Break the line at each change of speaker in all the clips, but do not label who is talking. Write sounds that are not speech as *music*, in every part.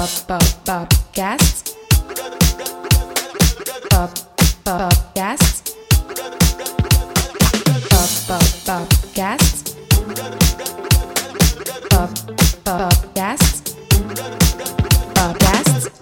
pop. Pop, podcast. Pop, pop, podcast. Pop, podcast. Podcast.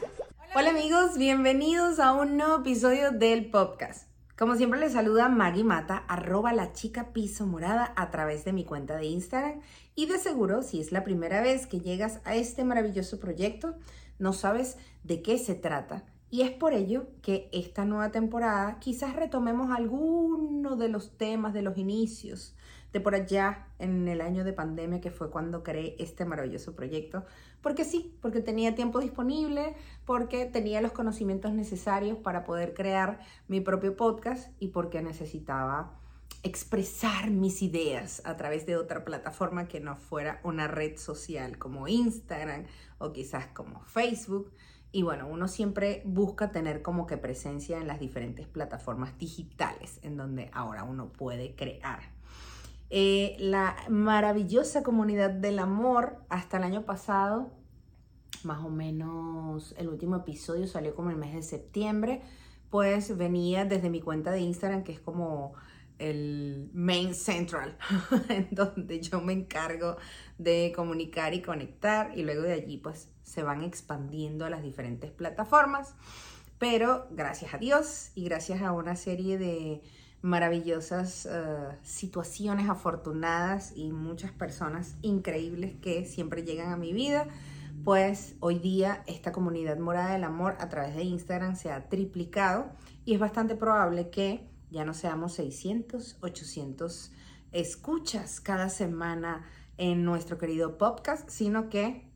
Hola amigos, bienvenidos a un nuevo episodio del podcast. Como siempre les saluda Maggie Mata, arroba la chica piso morada a través de mi cuenta de Instagram. Y de seguro, si es la primera vez que llegas a este maravilloso proyecto, no sabes de qué se trata. Y es por ello que esta nueva temporada quizás retomemos alguno de los temas de los inicios de por allá en el año de pandemia que fue cuando creé este maravilloso proyecto. Porque sí, porque tenía tiempo disponible, porque tenía los conocimientos necesarios para poder crear mi propio podcast y porque necesitaba expresar mis ideas a través de otra plataforma que no fuera una red social como Instagram o quizás como Facebook. Y bueno, uno siempre busca tener como que presencia en las diferentes plataformas digitales en donde ahora uno puede crear. Eh, la maravillosa comunidad del amor hasta el año pasado, más o menos el último episodio salió como el mes de septiembre, pues venía desde mi cuenta de Instagram, que es como el main central, *laughs* en donde yo me encargo de comunicar y conectar y luego de allí pues se van expandiendo a las diferentes plataformas. Pero gracias a Dios y gracias a una serie de maravillosas eh, situaciones afortunadas y muchas personas increíbles que siempre llegan a mi vida, pues hoy día esta comunidad morada del amor a través de Instagram se ha triplicado y es bastante probable que ya no seamos 600, 800 escuchas cada semana en nuestro querido podcast, sino que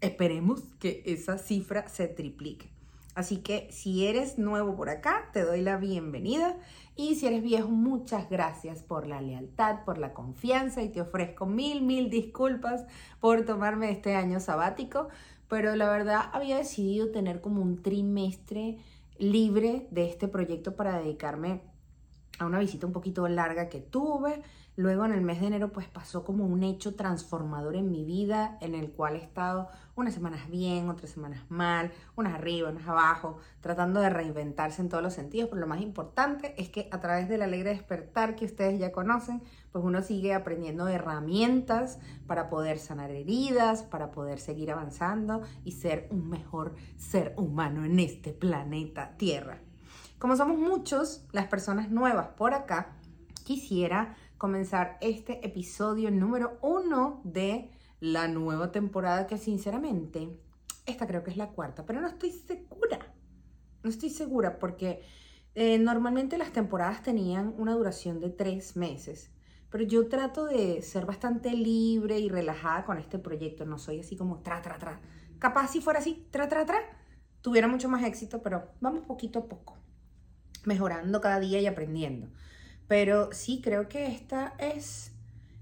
esperemos que esa cifra se triplique. Así que si eres nuevo por acá, te doy la bienvenida. Y si eres viejo, muchas gracias por la lealtad, por la confianza y te ofrezco mil, mil disculpas por tomarme este año sabático. Pero la verdad había decidido tener como un trimestre libre de este proyecto para dedicarme a una visita un poquito larga que tuve. Luego en el mes de enero pues pasó como un hecho transformador en mi vida en el cual he estado unas semanas bien, otras semanas mal, unas arriba, unas abajo, tratando de reinventarse en todos los sentidos, pero lo más importante es que a través del alegre despertar que ustedes ya conocen, pues uno sigue aprendiendo herramientas para poder sanar heridas, para poder seguir avanzando y ser un mejor ser humano en este planeta Tierra. Como somos muchos, las personas nuevas por acá, quisiera comenzar este episodio número uno de la nueva temporada que sinceramente, esta creo que es la cuarta, pero no estoy segura. No estoy segura porque eh, normalmente las temporadas tenían una duración de tres meses, pero yo trato de ser bastante libre y relajada con este proyecto. No soy así como tra, tra, tra. Capaz si fuera así, tra, tra, tra, tuviera mucho más éxito, pero vamos poquito a poco mejorando cada día y aprendiendo. Pero sí, creo que esta es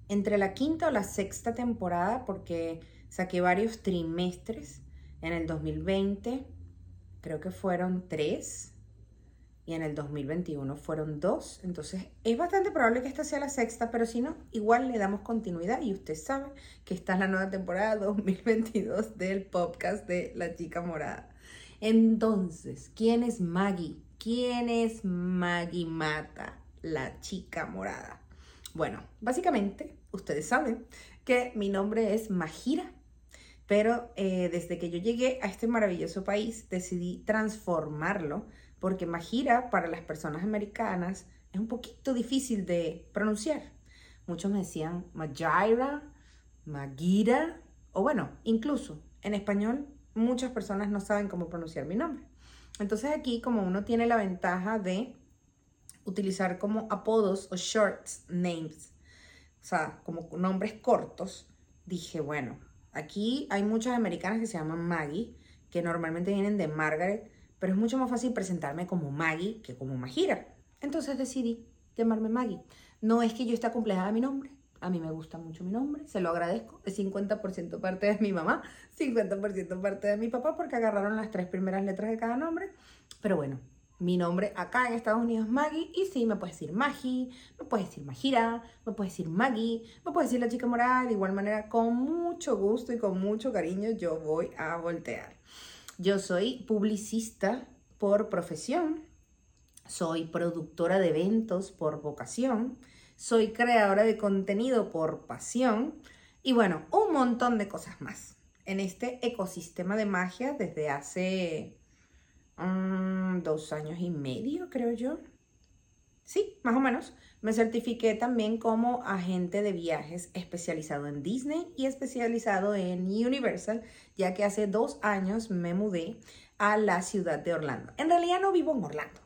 entre la quinta o la sexta temporada porque saqué varios trimestres en el 2020, creo que fueron tres, y en el 2021 fueron dos. Entonces es bastante probable que esta sea la sexta, pero si no, igual le damos continuidad y usted sabe que esta es la nueva temporada 2022 del podcast de La Chica Morada. Entonces, ¿quién es Maggie? ¿Quién es Maggie Mata, la chica morada? Bueno, básicamente ustedes saben que mi nombre es Magira, pero eh, desde que yo llegué a este maravilloso país decidí transformarlo porque Magira para las personas americanas es un poquito difícil de pronunciar. Muchos me decían Magira, Magira, o bueno, incluso en español muchas personas no saben cómo pronunciar mi nombre. Entonces aquí como uno tiene la ventaja de utilizar como apodos o short names, o sea, como nombres cortos, dije, bueno, aquí hay muchas americanas que se llaman Maggie, que normalmente vienen de Margaret, pero es mucho más fácil presentarme como Maggie que como Magira. Entonces decidí llamarme Maggie. No es que yo esté complejada de mi nombre, a mí me gusta mucho mi nombre, se lo agradezco. Es 50% parte de mi mamá, 50% parte de mi papá, porque agarraron las tres primeras letras de cada nombre. Pero bueno, Mi nombre acá en Estados Unidos es Maggie y sí, me puedes decir Maggie, me puedes decir Magira, me puedes decir Maggie, me puedes decir la chica morada, de igual manera con mucho gusto y con mucho cariño yo voy a voltear. Yo soy publicista por profesión, soy productora de eventos por vocación, soy creadora de contenido por pasión y bueno, un montón de cosas más. En este ecosistema de magia desde hace Mm, dos años y medio, creo yo. Sí, más o menos. Me certifiqué también como agente de viajes especializado en Disney y especializado en Universal, ya que hace dos años me mudé a la ciudad de Orlando. En realidad no vivo en Orlando.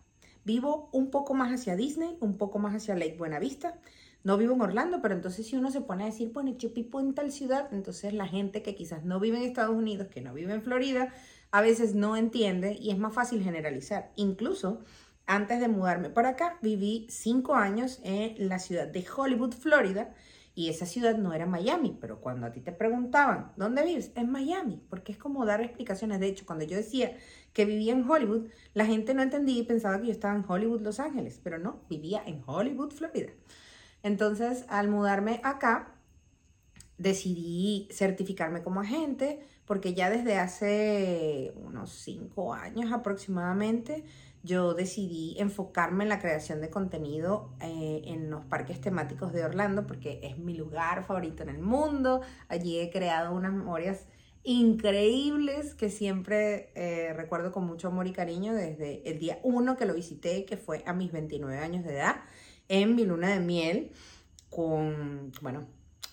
Vivo un poco más hacia Disney, un poco más hacia Lake Buenavista. No vivo en Orlando, pero entonces si uno se pone a decir, bueno, yo vivo en tal ciudad, entonces la gente que quizás no vive en Estados Unidos, que no vive en Florida, a veces no entiende y es más fácil generalizar. Incluso antes de mudarme para acá, viví cinco años en la ciudad de Hollywood, Florida, y esa ciudad no era Miami, pero cuando a ti te preguntaban, ¿dónde vives? En Miami, porque es como dar explicaciones. De hecho, cuando yo decía que vivía en Hollywood, la gente no entendía y pensaba que yo estaba en Hollywood, Los Ángeles, pero no, vivía en Hollywood, Florida. Entonces, al mudarme acá, decidí certificarme como agente, porque ya desde hace unos cinco años aproximadamente yo decidí enfocarme en la creación de contenido eh, en los parques temáticos de Orlando, porque es mi lugar favorito en el mundo. Allí he creado unas memorias increíbles que siempre eh, recuerdo con mucho amor y cariño desde el día uno que lo visité, que fue a mis 29 años de edad, en mi luna de miel con, bueno,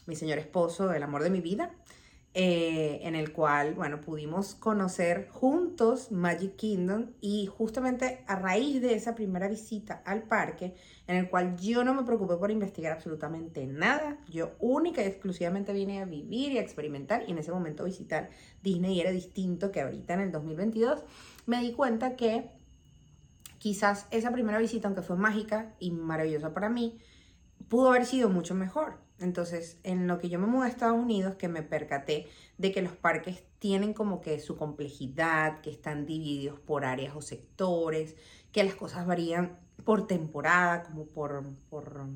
mi señor esposo, el amor de mi vida. Eh, en el cual, bueno, pudimos conocer juntos Magic Kingdom y justamente a raíz de esa primera visita al parque, en el cual yo no me preocupé por investigar absolutamente nada, yo única y exclusivamente vine a vivir y a experimentar y en ese momento visitar Disney era distinto que ahorita en el 2022, me di cuenta que quizás esa primera visita, aunque fue mágica y maravillosa para mí, pudo haber sido mucho mejor. Entonces, en lo que yo me mudé a Estados Unidos, que me percaté de que los parques tienen como que su complejidad, que están divididos por áreas o sectores, que las cosas varían por temporada, como por, por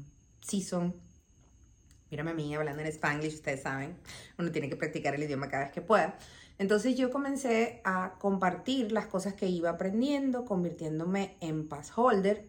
season. Mírame a mí hablando en spanglish, ustedes saben, uno tiene que practicar el idioma cada vez que pueda. Entonces yo comencé a compartir las cosas que iba aprendiendo, convirtiéndome en pass holder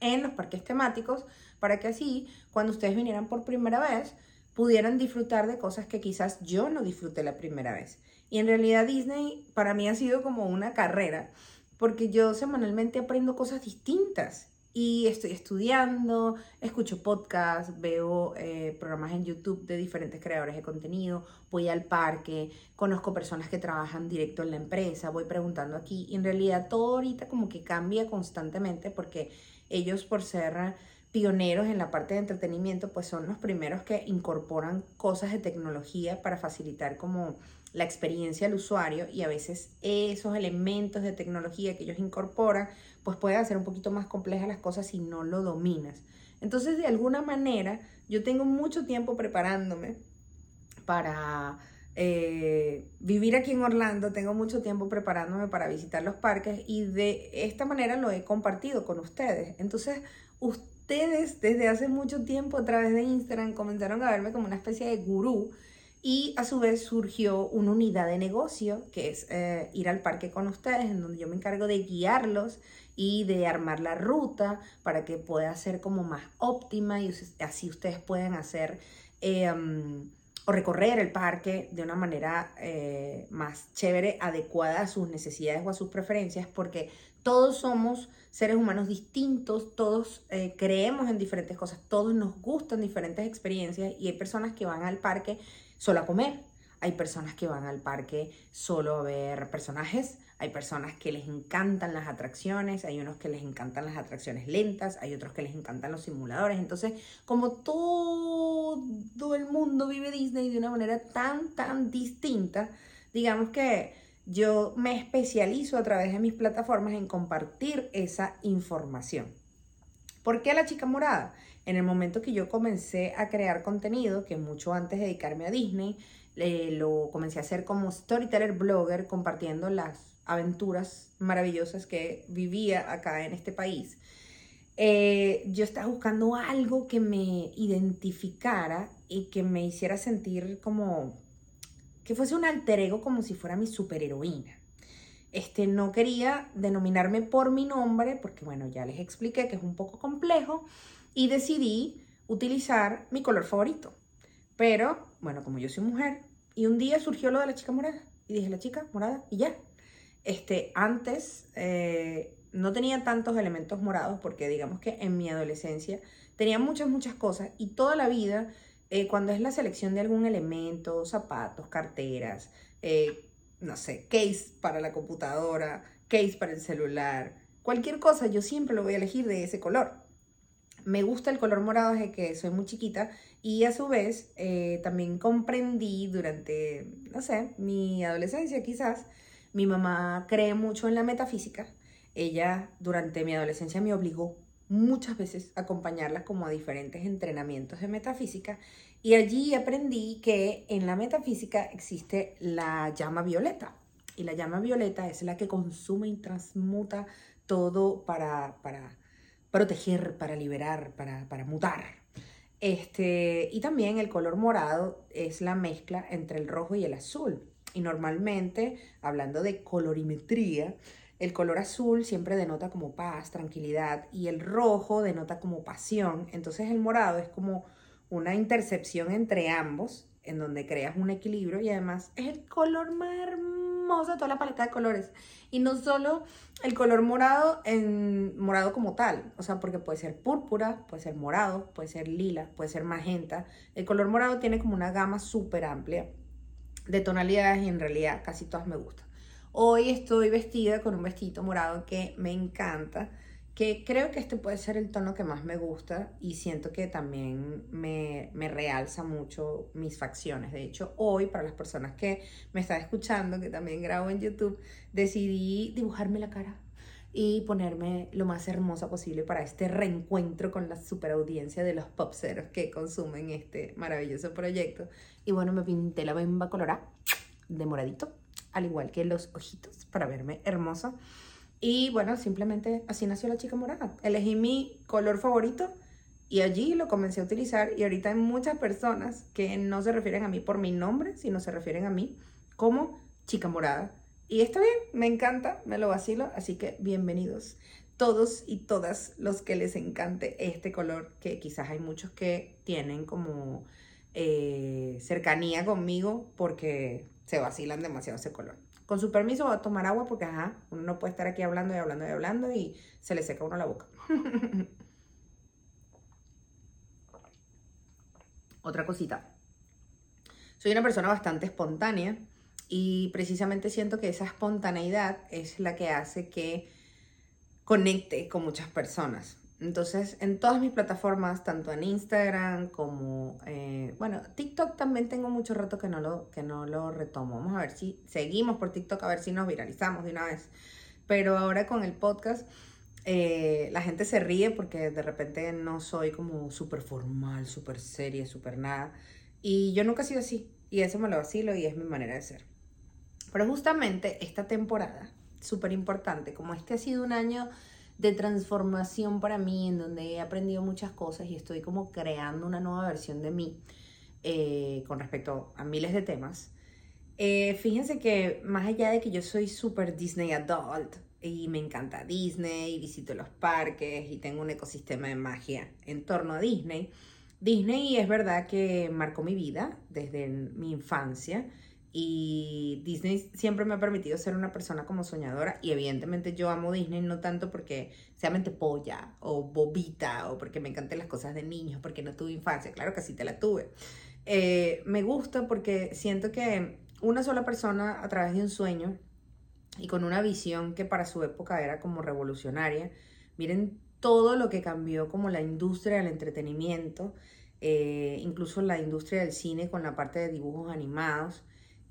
en los parques temáticos para que así, cuando ustedes vinieran por primera vez, pudieran disfrutar de cosas que quizás yo no disfruté la primera vez. Y en realidad Disney para mí ha sido como una carrera, porque yo semanalmente aprendo cosas distintas y estoy estudiando, escucho podcasts, veo eh, programas en YouTube de diferentes creadores de contenido, voy al parque, conozco personas que trabajan directo en la empresa, voy preguntando aquí y en realidad todo ahorita como que cambia constantemente porque ellos por ser pioneros en la parte de entretenimiento, pues son los primeros que incorporan cosas de tecnología para facilitar como la experiencia del usuario y a veces esos elementos de tecnología que ellos incorporan, pues pueden hacer un poquito más complejas las cosas si no lo dominas. Entonces, de alguna manera, yo tengo mucho tiempo preparándome para eh, vivir aquí en Orlando, tengo mucho tiempo preparándome para visitar los parques y de esta manera lo he compartido con ustedes. Entonces, ustedes desde hace mucho tiempo a través de Instagram comenzaron a verme como una especie de gurú y a su vez surgió una unidad de negocio que es eh, ir al parque con ustedes, en donde yo me encargo de guiarlos y de armar la ruta para que pueda ser como más óptima y así ustedes pueden hacer em, o recorrer el parque de una manera eh, más chévere, adecuada a sus necesidades o a sus preferencias, porque todos somos seres humanos distintos, todos eh, creemos en diferentes cosas, todos nos gustan diferentes experiencias y hay personas que van al parque solo a comer, hay personas que van al parque solo a ver personajes, hay personas que les encantan las atracciones, hay unos que les encantan las atracciones lentas, hay otros que les encantan los simuladores. Entonces, como todo el mundo vive Disney de una manera tan, tan distinta, digamos que yo me especializo a través de mis plataformas en compartir esa información. ¿Por qué la chica morada? En el momento que yo comencé a crear contenido, que mucho antes de dedicarme a Disney, eh, lo comencé a hacer como storyteller blogger compartiendo las aventuras maravillosas que vivía acá en este país. Eh, yo estaba buscando algo que me identificara y que me hiciera sentir como que fuese un alter ego como si fuera mi superheroína. Este, no quería denominarme por mi nombre porque, bueno, ya les expliqué que es un poco complejo y decidí utilizar mi color favorito. Pero, bueno, como yo soy mujer, y un día surgió lo de la chica morada, y dije la chica morada, y ya. Este, antes eh, no tenía tantos elementos morados porque digamos que en mi adolescencia tenía muchas, muchas cosas y toda la vida, eh, cuando es la selección de algún elemento, zapatos, carteras, eh, no sé, case para la computadora, case para el celular, cualquier cosa, yo siempre lo voy a elegir de ese color. Me gusta el color morado desde que soy muy chiquita y a su vez también comprendí durante, no sé, mi adolescencia quizás, mi mamá cree mucho en la metafísica. Ella durante mi adolescencia me obligó muchas veces a acompañarla como a diferentes entrenamientos de metafísica y allí aprendí que en la metafísica existe la llama violeta y la llama violeta es la que consume y transmuta todo para, para proteger, para liberar, para, para mutar. Este, y también el color morado es la mezcla entre el rojo y el azul. Y normalmente, hablando de colorimetría, el color azul siempre denota como paz, tranquilidad y el rojo denota como pasión. Entonces el morado es como una intercepción entre ambos en donde creas un equilibrio y además es el color más hermoso de toda la paleta de colores. Y no solo el color morado en morado como tal, o sea, porque puede ser púrpura, puede ser morado, puede ser lila, puede ser magenta. El color morado tiene como una gama súper amplia de tonalidades y en realidad casi todas me gustan. Hoy estoy vestida con un vestido morado que me encanta que creo que este puede ser el tono que más me gusta y siento que también me, me, realza mucho mis facciones. De hecho, hoy, para las personas que me están escuchando, que también grabo en YouTube, decidí dibujarme la cara y ponerme lo más hermosa posible para este reencuentro con la super audiencia de los popseros que consumen este maravilloso proyecto. Y bueno, me pinté la bemba colorada de moradito, al igual que los ojitos, para verme hermosa. Y bueno, simplemente así nació la chica morada. Elegí mi color favorito y allí lo comencé a utilizar y ahorita hay muchas personas que no se refieren a mí por mi nombre, sino se refieren a mí como chica morada. Y está bien, me encanta, me lo vacilo, así que bienvenidos todos y todas los que les encante este color, que quizás hay muchos que tienen como eh, cercanía conmigo porque se vacilan demasiado ese color. Con su permiso voy a tomar agua porque, ajá, uno no puede estar aquí hablando y hablando y hablando y se le seca uno la boca. *laughs* Otra cosita. Soy una persona bastante espontánea y precisamente siento que esa espontaneidad es la que hace que conecte con muchas personas. Entonces, en todas mis plataformas, tanto en Instagram como, eh, bueno, TikTok también tengo mucho rato que no, lo, que no lo retomo. Vamos a ver si seguimos por TikTok, a ver si nos viralizamos de una vez. Pero ahora con el podcast, eh, la gente se ríe porque de repente no soy como súper formal, súper seria, súper nada. Y yo nunca he sido así. Y eso me lo vacilo y es mi manera de ser. Pero justamente esta temporada, súper importante, como este ha sido un año de transformación para mí, en donde he aprendido muchas cosas y estoy como creando una nueva versión de mí eh, con respecto a miles de temas. Eh, fíjense que más allá de que yo soy súper Disney adult y me encanta Disney y visito los parques y tengo un ecosistema de magia en torno a Disney, Disney es verdad que marcó mi vida desde mi infancia y Disney siempre me ha permitido ser una persona como soñadora y evidentemente yo amo Disney no tanto porque sea mente polla o bobita o porque me encanten las cosas de niños, porque no tuve infancia, claro que sí te la tuve. Eh, me gusta porque siento que una sola persona a través de un sueño y con una visión que para su época era como revolucionaria, miren todo lo que cambió como la industria del entretenimiento, eh, incluso la industria del cine con la parte de dibujos animados,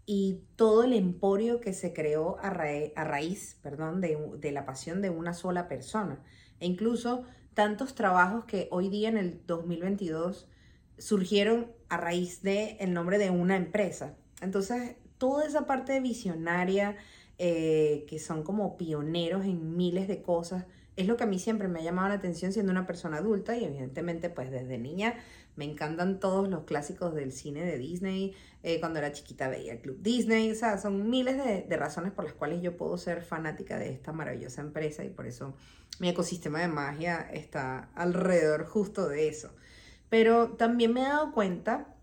y todo el emporio que se creó a, raíz perdón, de, la pasión de una sola persona. E incluso tantos trabajos que hoy día en el 2022 surgieron a raíz del el nombre de una empresa. Entonces, toda esa parte visionaria, eh, que son como pioneros en miles de cosas, es lo que a mí siempre me ha llamado la atención siendo una persona adulta y evidentemente pues desde niña me encantan todos los clásicos del cine de Disney. Eh, cuando era chiquita veía el Club Disney. O sea, son miles de, de, razones por las cuales yo puedo ser fanática de esta maravillosa empresa y por eso mi ecosistema de magia está alrededor justo de eso. Pero también me he dado cuenta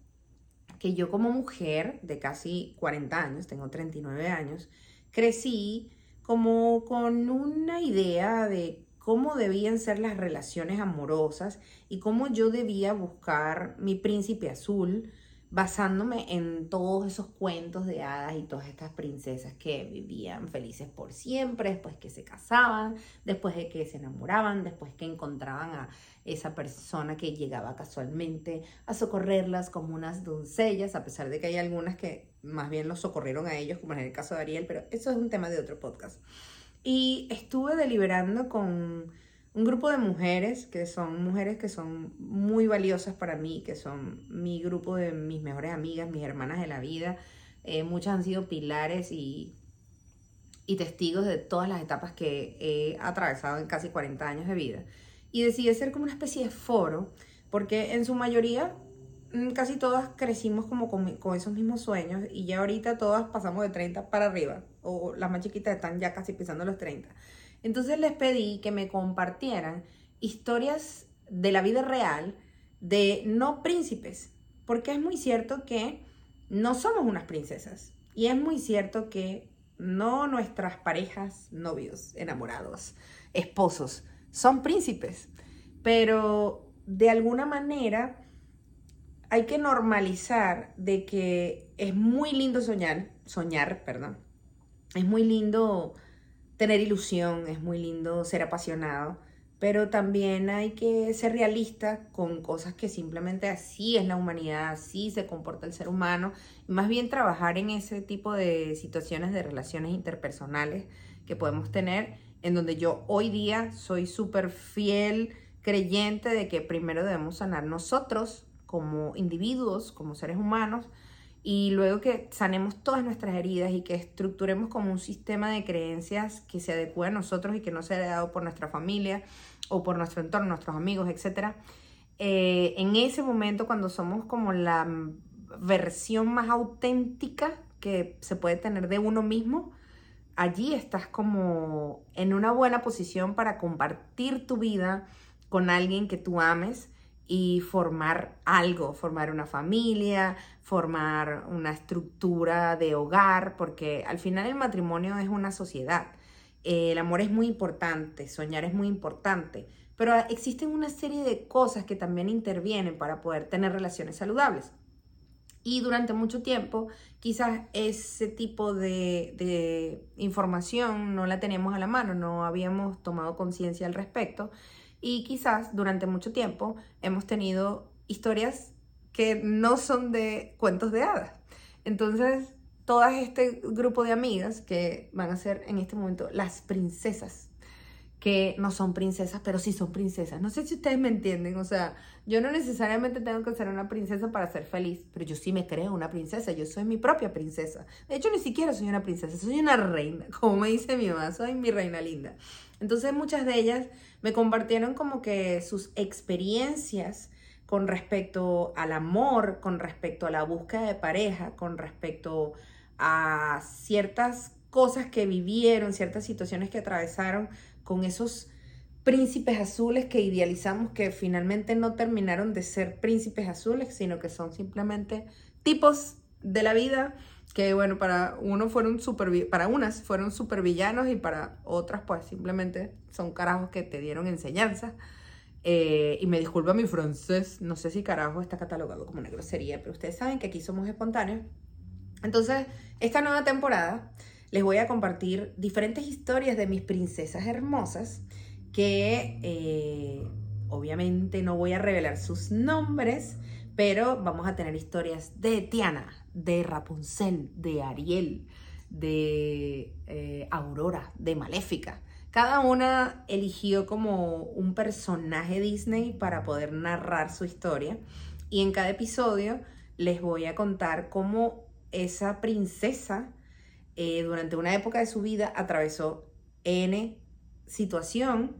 que yo como mujer de casi 40 años, tengo 39 años, crecí como con una idea de cómo debían ser las relaciones amorosas y cómo yo debía buscar mi príncipe azul basándome en todos esos cuentos de hadas y todas estas princesas que vivían felices por siempre, después que se casaban, después de que se enamoraban, después que encontraban a esa persona que llegaba casualmente a socorrerlas como unas doncellas, a pesar de que hay algunas que más bien los socorrieron a ellos, como en el caso de Ariel, pero eso es un tema de otro podcast. Y estuve deliberando con un grupo de mujeres que son mujeres que son muy valiosas para mí, que son mi grupo de mis mejores amigas, mis hermanas de la vida. Eh, muchas han sido pilares y, y testigos de todas las etapas que he atravesado en casi 40 años de vida. Y decidí ser como una especie de foro, porque en su mayoría mm, casi todas crecimos como con, con, esos mismos sueños y ya ahorita todas pasamos de 30 para arriba, o las más chiquitas están ya casi pisando los 30. Entonces les pedí que me compartieran historias de la vida real de no príncipes, porque es muy cierto que no somos unas princesas y es muy cierto que no nuestras parejas, novios, enamorados, esposos, son príncipes, pero de alguna manera hay que normalizar de que es muy lindo soñar, soñar, perdón, es muy lindo tener ilusión, es muy lindo ser apasionado, pero también hay que ser realista con cosas que simplemente así es la humanidad, así se comporta el ser humano, y más bien trabajar en ese tipo de situaciones de relaciones interpersonales que podemos tener, en donde yo hoy día soy súper fiel creyente de que primero debemos sanar nosotros como individuos, como seres humanos, y luego que sanemos todas nuestras heridas y que estructuremos como un sistema de creencias que se adecue a nosotros y que no sea dado por nuestra familia o por nuestro entorno, nuestros amigos, etc. Eh, en ese momento, cuando somos como la versión más auténtica que se puede tener de uno mismo, allí estás como en una buena posición para compartir tu vida con alguien que tú ames y formar algo, formar una familia, formar una estructura de hogar, porque al final el matrimonio es una sociedad. el amor es muy importante, soñar es muy importante, pero existen una serie de cosas que también intervienen para poder tener relaciones saludables. Y durante mucho tiempo, quizás ese tipo de, de información no la teníamos a la mano, no habíamos tomado conciencia al respecto. Y quizás durante mucho tiempo hemos tenido historias que no son de cuentos de hadas. Entonces, todo este grupo de amigas que van a ser en este momento las princesas, que no son princesas, pero sí son princesas. No sé si ustedes me entienden, o sea, yo no necesariamente tengo que ser una princesa para ser feliz, pero yo sí me creo una princesa, yo soy mi propia princesa. De hecho, ni siquiera soy una princesa, soy una reina, *laughs* como me dice mi mamá, soy mi reina linda. Entonces, muchas de ellas me compartieron como que sus experiencias con respecto al amor, con respecto a la búsqueda de pareja, con respecto a ciertas cosas que vivieron, ciertas situaciones que atravesaron con esos príncipes azules que idealizamos que finalmente no terminaron de ser príncipes azules, sino que son simplemente tipos de la vida que bueno, para uno fueron super, para unas fueron super villanos y para otras pues simplemente son carajos que te dieron enseñanza. Eh, y me disculpa mi francés, no sé si carajo está catalogado como una grosería, pero ustedes saben que aquí somos espontáneos. Entonces, esta nueva temporada les voy a compartir diferentes historias de mis princesas hermosas que eh, obviamente no voy a revelar sus nombres, pero vamos a tener historias de Tiana, de Rapunzel, de Ariel, de eh, Aurora, de Maléfica. Cada una eligió como un personaje Disney para poder narrar su historia y en cada episodio les voy a contar cómo esa princesa eh, durante una época de su vida atravesó N situación,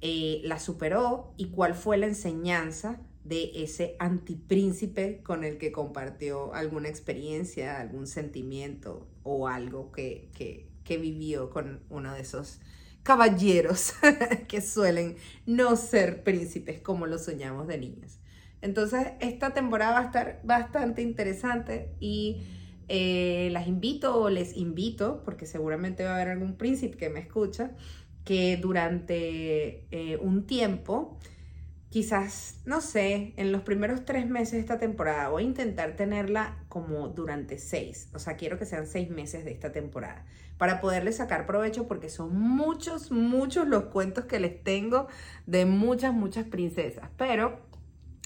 eh, la superó y cuál fue la enseñanza de ese antipríncipe con el que compartió alguna experiencia, algún sentimiento o algo que, que, que vivió con uno de esos caballeros *laughs* que suelen no ser príncipes como lo soñamos de niños. Entonces, esta temporada va a estar bastante interesante y eh, las invito o les invito, porque seguramente va a haber algún príncipe que me escucha, que durante eh, un tiempo, quizás, no sé, en los primeros tres meses de esta temporada, voy a intentar tenerla como durante seis, o sea, quiero que sean seis meses de esta temporada, para poderle sacar provecho, porque son muchos, muchos los cuentos que les tengo de muchas, muchas princesas, pero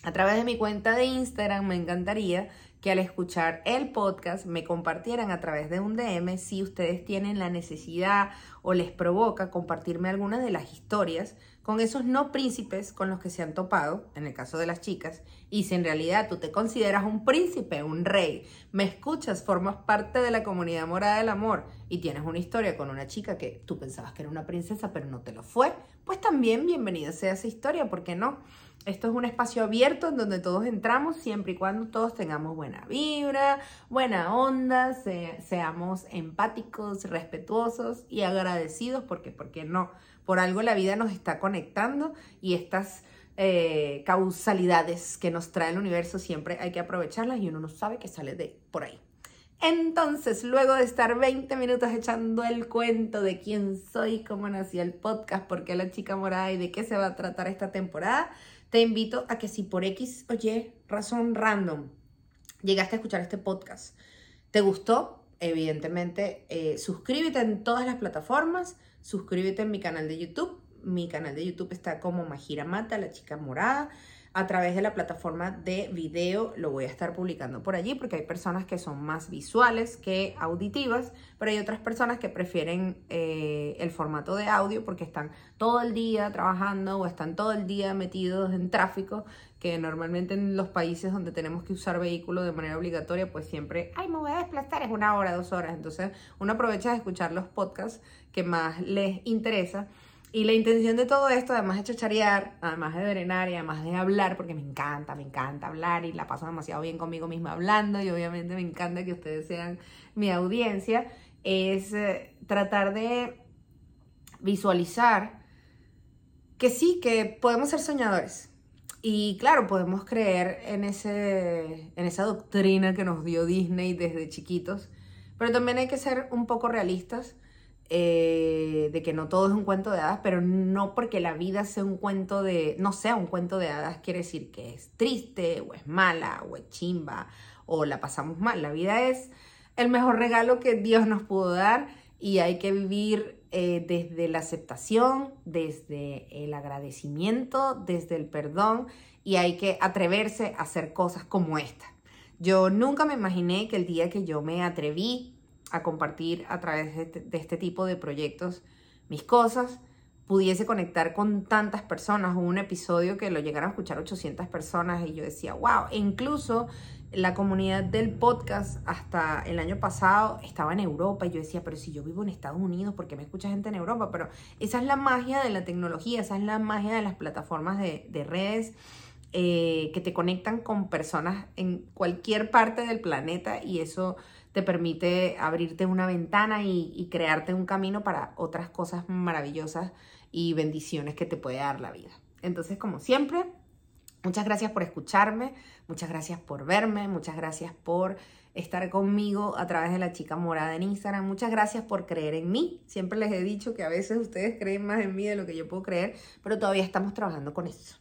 a través de mi cuenta de Instagram me encantaría que al escuchar el podcast me compartieran a través de un DM si ustedes tienen la necesidad o les provoca compartirme algunas de las historias con esos no príncipes con los que se han topado, en el caso de las chicas, y si en realidad tú te consideras un príncipe, un rey, me escuchas, formas parte de la comunidad morada del amor y tienes una historia con una chica que tú pensabas que era una princesa pero no te lo fue, pues también bienvenida sea esa historia, ¿por qué no? Esto es un espacio abierto en donde todos entramos siempre y cuando todos tengamos buena vibra, buena onda, seamos empáticos, respetuosos y agradecidos, porque, porque no, por algo la vida nos está conectando y estas eh, causalidades que nos trae el universo siempre hay que aprovecharlas y uno no sabe que sale de por ahí. Entonces, luego de estar 20 minutos echando el cuento de quién soy, cómo nació el podcast, por qué la chica morada y de qué se va a tratar esta temporada, te invito a que si por X o Y razón random llegaste a escuchar este podcast, te gustó, evidentemente, eh, suscríbete en todas las plataformas, suscríbete en mi canal de YouTube. Mi canal de YouTube está como Majira Mata, la chica morada a través de la plataforma de video. Lo voy a estar publicando por allí porque hay personas que son más visuales que auditivas, pero hay otras personas que prefieren eh, el formato de audio porque están todo el día trabajando o están todo el día metidos en tráfico, que normalmente en los países donde tenemos que usar vehículos de manera obligatoria, pues siempre, ay, me voy a desplazar, es una hora, dos horas. Entonces uno aprovecha de escuchar los podcasts que más les interesa y la intención de todo esto, además de chacharear, además de drenar y además de hablar, porque me encanta, me encanta hablar y la paso demasiado bien conmigo misma hablando y obviamente me encanta que ustedes sean mi audiencia, es eh, tratar de visualizar que sí, que podemos ser soñadores. Y claro, podemos creer en, ese, en esa doctrina que nos dio Disney desde chiquitos, pero también hay que ser un poco realistas eh, de que no todo es un cuento de hadas, pero no porque la vida sea un cuento de, no sea un cuento de hadas, quiere decir que es triste, o es mala, o es chimba, o la pasamos mal. La vida es el mejor regalo que Dios nos pudo dar y hay que vivir eh, desde la aceptación, desde el agradecimiento, desde el perdón y hay que atreverse a hacer cosas como esta. Yo nunca me imaginé que el día que yo me atreví a compartir a través este, de este, tipo de proyectos mis cosas, pudiese conectar con tantas personas. Hubo un episodio que lo llegaron a escuchar 800 personas y yo decía, wow, e incluso la comunidad del podcast hasta el año pasado estaba en Europa y yo decía, pero si yo vivo en Estados Unidos, ¿por qué me escucha gente en Europa? Pero esa es la magia de la tecnología, esa es la magia de las plataformas de, de redes. Eh, que te conectan con personas en cualquier parte del planeta y eso te permite abrirte una ventana y, crearte un camino para otras cosas maravillosas y bendiciones que te puede dar la vida. Entonces, como siempre, muchas gracias por escucharme, muchas gracias por verme, muchas gracias por estar conmigo a través de la chica morada en Instagram. Muchas gracias por creer en mí. Siempre les he dicho que a veces ustedes creen más en mí de lo que yo puedo creer, pero todavía estamos trabajando con eso.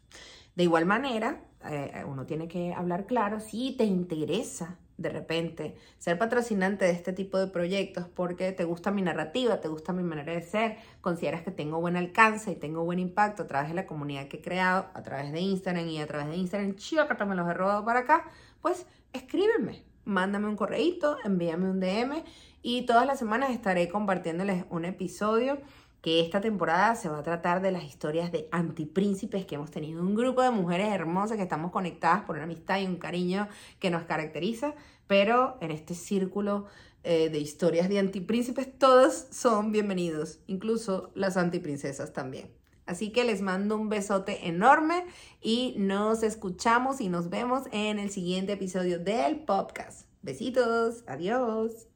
De igual manera, eh, uno tiene que hablar claro si te interesa de repente ser patrocinante de este tipo de proyectos porque te gusta mi narrativa, te gusta mi manera de ser, consideras que tengo buen alcance y tengo buen impacto a través de la comunidad que he creado, a través de Instagram y a través de Instagram, que me los he robado para acá, pues escríbeme, mándame un correíto, envíame un DM y todas las semanas estaré compartiéndoles un episodio que esta temporada se va a tratar de las historias de antipríncipes que hemos tenido, un grupo de mujeres hermosas que estamos conectadas por una amistad y un cariño que nos caracteriza, pero en este círculo eh, de historias de antipríncipes, todos son bienvenidos, incluso las antiprincesas también. Así que les mando un besote enorme y nos escuchamos y nos vemos en el siguiente episodio del podcast. Besitos, adiós.